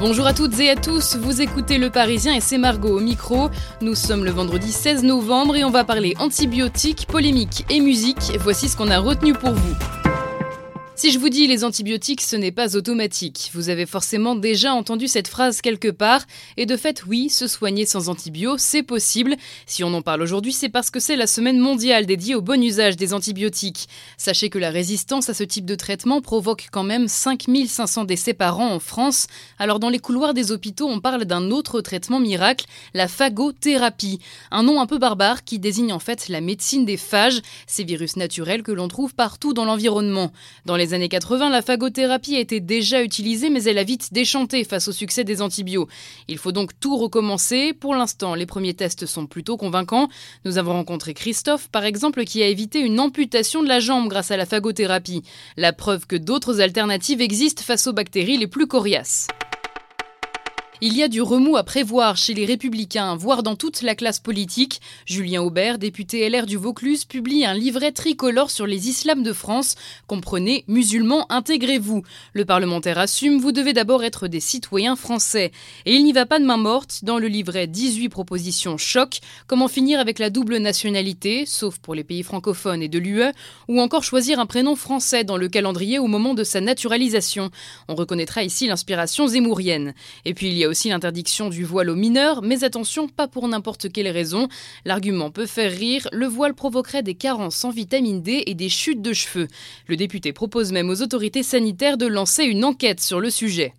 Bonjour à toutes et à tous, vous écoutez Le Parisien et c'est Margot au micro. Nous sommes le vendredi 16 novembre et on va parler antibiotiques, polémiques et musique. Voici ce qu'on a retenu pour vous. Si je vous dis les antibiotiques, ce n'est pas automatique. Vous avez forcément déjà entendu cette phrase quelque part. Et de fait, oui, se soigner sans antibio, c'est possible. Si on en parle aujourd'hui, c'est parce que c'est la semaine mondiale dédiée au bon usage des antibiotiques. Sachez que la résistance à ce type de traitement provoque quand même 5500 décès par an en France. Alors dans les couloirs des hôpitaux, on parle d'un autre traitement miracle, la phagothérapie. Un nom un peu barbare qui désigne en fait la médecine des phages, ces virus naturels que l'on trouve partout dans l'environnement. Dans les années 80, la phagothérapie a été déjà utilisée, mais elle a vite déchanté face au succès des antibiotiques. Il faut donc tout recommencer. Pour l'instant, les premiers tests sont plutôt convaincants. Nous avons rencontré Christophe, par exemple, qui a évité une amputation de la jambe grâce à la phagothérapie. La preuve que d'autres alternatives existent face aux bactéries les plus coriaces. Il y a du remous à prévoir chez les Républicains, voire dans toute la classe politique. Julien Aubert, député LR du Vaucluse, publie un livret tricolore sur les islams de France. Comprenez, musulmans, intégrez-vous. Le parlementaire assume, vous devez d'abord être des citoyens français. Et il n'y va pas de main morte. Dans le livret 18 propositions choc, comment finir avec la double nationalité, sauf pour les pays francophones et de l'UE, ou encore choisir un prénom français dans le calendrier au moment de sa naturalisation? On reconnaîtra ici l'inspiration zémourienne. Aussi l'interdiction du voile aux mineurs, mais attention, pas pour n'importe quelle raison. L'argument peut faire rire, le voile provoquerait des carences en vitamine D et des chutes de cheveux. Le député propose même aux autorités sanitaires de lancer une enquête sur le sujet.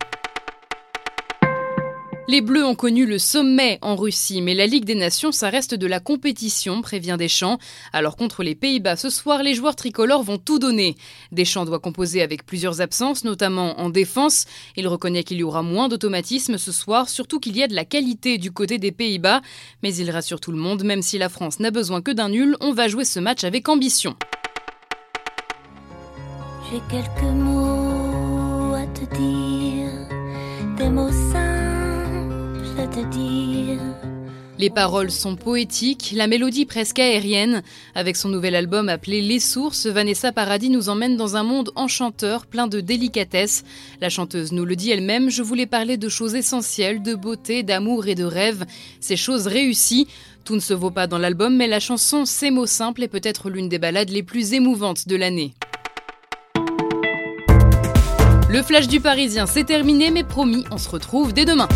Les Bleus ont connu le sommet en Russie, mais la Ligue des Nations, ça reste de la compétition, prévient Deschamps. Alors contre les Pays-Bas ce soir, les joueurs tricolores vont tout donner. Deschamps doit composer avec plusieurs absences, notamment en défense. Il reconnaît qu'il y aura moins d'automatisme ce soir, surtout qu'il y a de la qualité du côté des Pays-Bas. Mais il rassure tout le monde, même si la France n'a besoin que d'un nul, on va jouer ce match avec ambition. J'ai quelques mots les paroles sont poétiques, la mélodie presque aérienne. Avec son nouvel album appelé Les Sources, Vanessa Paradis nous emmène dans un monde enchanteur, plein de délicatesse. La chanteuse nous le dit elle-même, je voulais parler de choses essentielles, de beauté, d'amour et de rêve. Ces choses réussies. Tout ne se vaut pas dans l'album, mais la chanson Ces mots simples est peut-être l'une des ballades les plus émouvantes de l'année. Le flash du Parisien, c'est terminé, mais promis, on se retrouve dès demain.